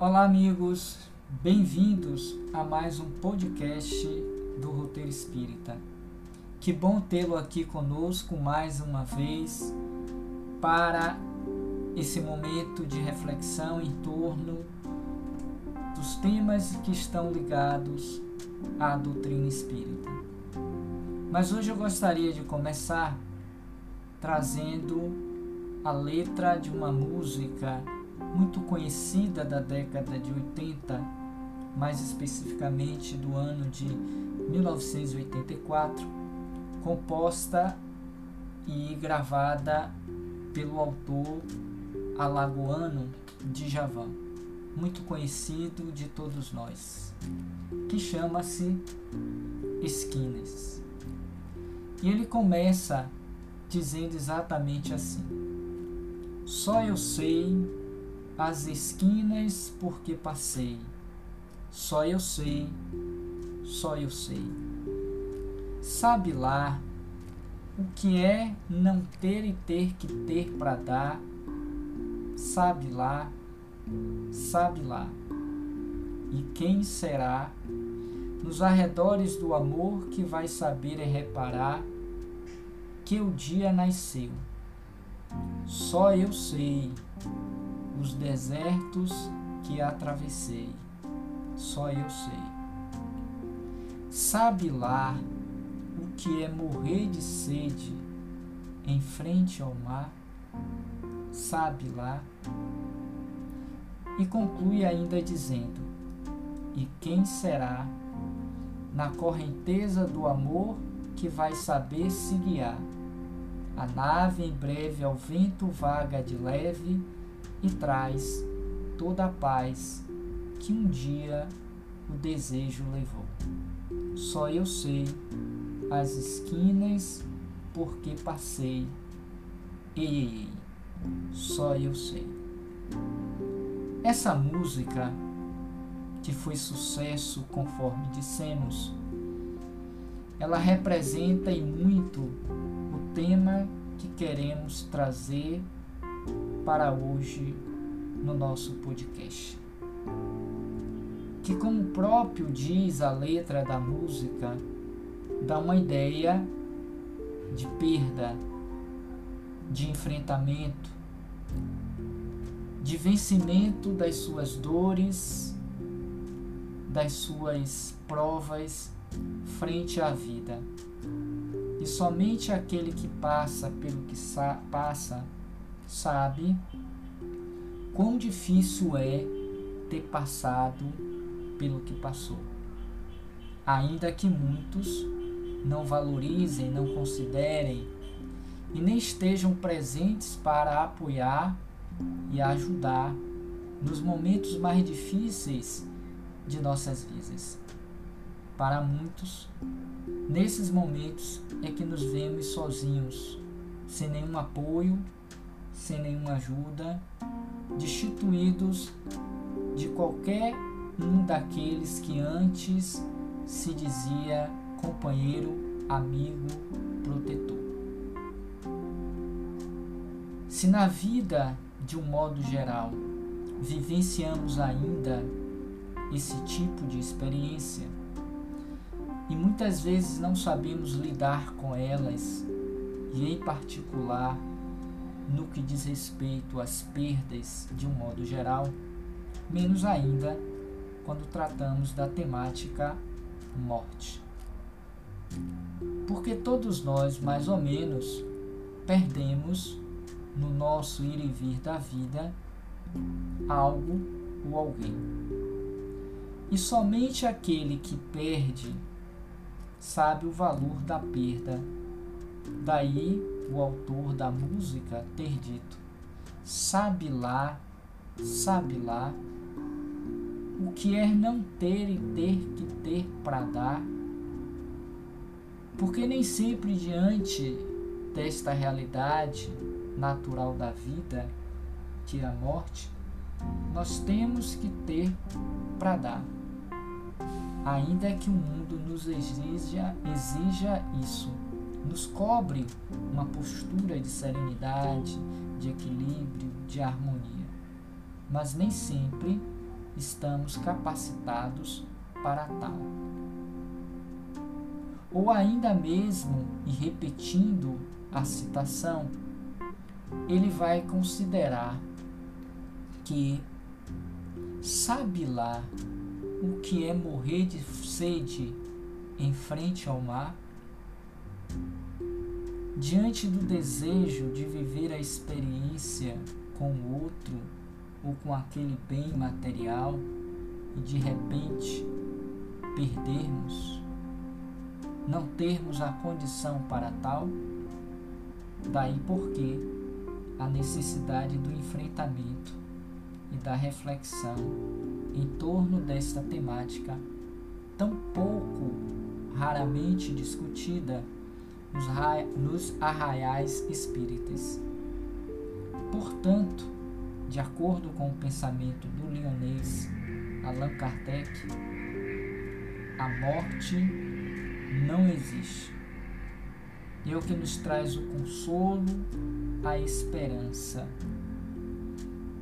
Olá, amigos, bem-vindos a mais um podcast do Roteiro Espírita. Que bom tê-lo aqui conosco mais uma vez para esse momento de reflexão em torno dos temas que estão ligados à doutrina espírita. Mas hoje eu gostaria de começar trazendo a letra de uma música muito conhecida da década de 80, mais especificamente do ano de 1984, composta e gravada pelo autor alagoano Djavan, muito conhecido de todos nós, que chama-se Esquinas. E ele começa dizendo exatamente assim: Só eu sei as esquinas porque passei. Só eu sei, só eu sei. Sabe lá o que é não ter e ter que ter para dar? Sabe lá, sabe lá. E quem será nos arredores do amor que vai saber e reparar que o dia nasceu? Só eu sei os desertos que atravessei, só eu sei. Sabe lá o que é morrer de sede em frente ao mar? Sabe lá? E conclui ainda dizendo: E quem será na correnteza do amor que vai saber se guiar? A nave em breve ao vento vaga de leve e traz toda a paz que um dia o desejo levou. Só eu sei as esquinas porque passei. Ei, ei, ei, só eu sei. Essa música, que foi sucesso conforme dissemos, ela representa em muito o tema que queremos trazer para hoje no nosso podcast. Que, como próprio diz a letra da música, dá uma ideia de perda, de enfrentamento, de vencimento das suas dores, das suas provas frente à vida. E somente aquele que passa pelo que passa sabe quão difícil é ter passado pelo que passou. Ainda que muitos não valorizem, não considerem e nem estejam presentes para apoiar e ajudar nos momentos mais difíceis de nossas vidas. Para muitos, nesses momentos é que nos vemos sozinhos, sem nenhum apoio sem nenhuma ajuda, destituídos de qualquer um daqueles que antes se dizia companheiro, amigo, protetor. Se na vida, de um modo geral, vivenciamos ainda esse tipo de experiência e muitas vezes não sabemos lidar com elas, e em particular no que diz respeito às perdas de um modo geral, menos ainda quando tratamos da temática morte. Porque todos nós, mais ou menos, perdemos no nosso ir e vir da vida algo ou alguém. E somente aquele que perde sabe o valor da perda. Daí o autor da música ter dito: Sabe lá, sabe lá, o que é não ter e ter que ter para dar? Porque nem sempre diante desta realidade natural da vida, que é a morte, nós temos que ter para dar. Ainda que o mundo nos exija, exija isso nos cobre uma postura de serenidade, de equilíbrio, de harmonia. Mas nem sempre estamos capacitados para tal. Ou ainda mesmo, e repetindo a citação, ele vai considerar que sabe lá o que é morrer de sede em frente ao mar? Diante do desejo de viver a experiência com o outro ou com aquele bem material e de repente perdermos, não termos a condição para tal, daí porque a necessidade do enfrentamento e da reflexão em torno desta temática tão pouco raramente discutida nos, arraiais espíritas. Portanto, de acordo com o pensamento do lionês Allan Kardec, a morte não existe. E é o que nos traz o consolo, a esperança.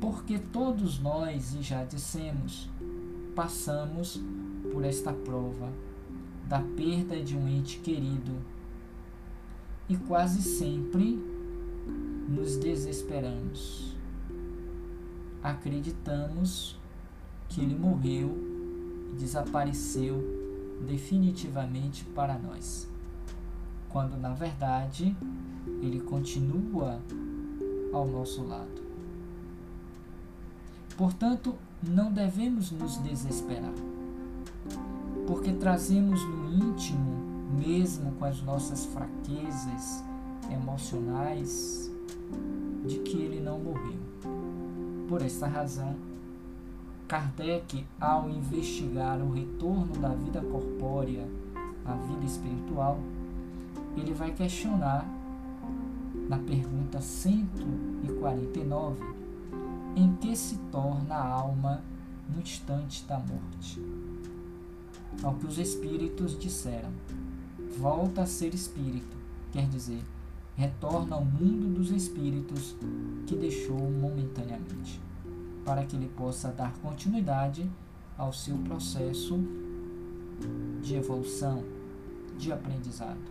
Porque todos nós, e já dissemos, passamos por esta prova da perda de um ente querido e quase sempre nos desesperamos acreditamos que ele morreu e desapareceu definitivamente para nós, quando na verdade ele continua ao nosso lado. Portanto, não devemos nos desesperar, porque trazemos no íntimo, mesmo com as nossas fraquezas emocionais, de que ele não morreu. Por esta razão, Kardec, ao investigar o retorno da vida corpórea à vida espiritual, ele vai questionar na pergunta 149 em que se torna a alma no instante da morte. Ao que os espíritos disseram, volta a ser espírito, quer dizer, retorna ao mundo dos espíritos que deixou momentaneamente, para que ele possa dar continuidade ao seu processo de evolução, de aprendizado.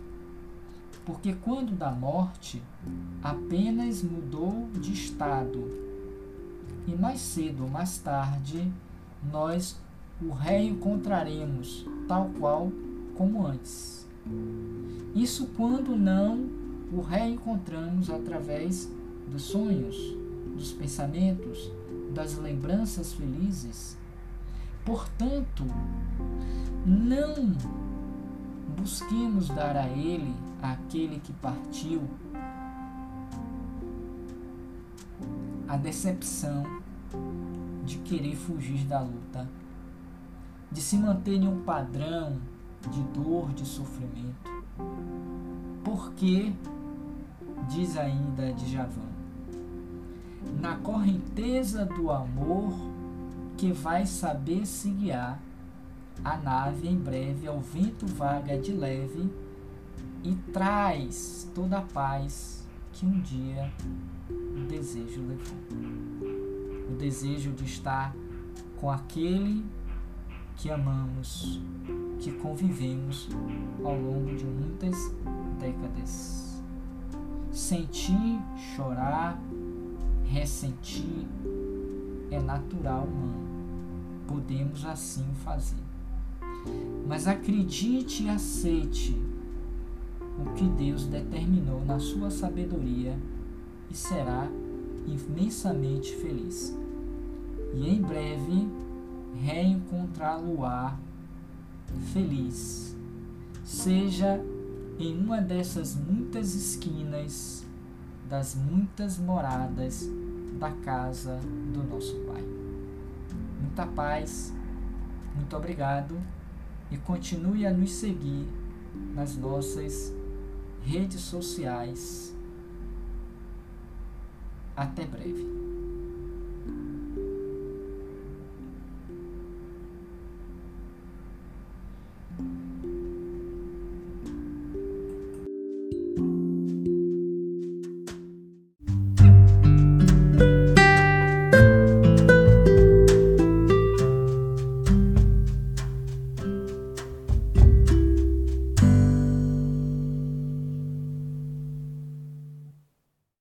Porque quando da morte, apenas mudou de estado, e mais cedo ou mais tarde, nós o reencontraremos tal qual como antes. Isso quando não o reencontramos através dos sonhos, dos pensamentos, das lembranças felizes. Portanto, não busquemos dar a Ele, aquele que partiu, a decepção de querer fugir da luta, de se manter em um padrão de dor, de sofrimento. Porque diz ainda Djavan, na correnteza do amor que vai saber se guiar, a nave em breve ao vento vaga de leve e traz toda a paz que um dia o desejo levou. O desejo de estar com aquele que amamos, que convivemos ao longo de muitas décadas Sentir, chorar, ressentir é natural humano. Podemos assim fazer. Mas acredite e aceite o que Deus determinou na sua sabedoria e será imensamente feliz. E em breve reencontrá-lo-á feliz. Seja em uma dessas muitas esquinas das muitas moradas da casa do nosso Pai. Muita paz, muito obrigado e continue a nos seguir nas nossas redes sociais. Até breve.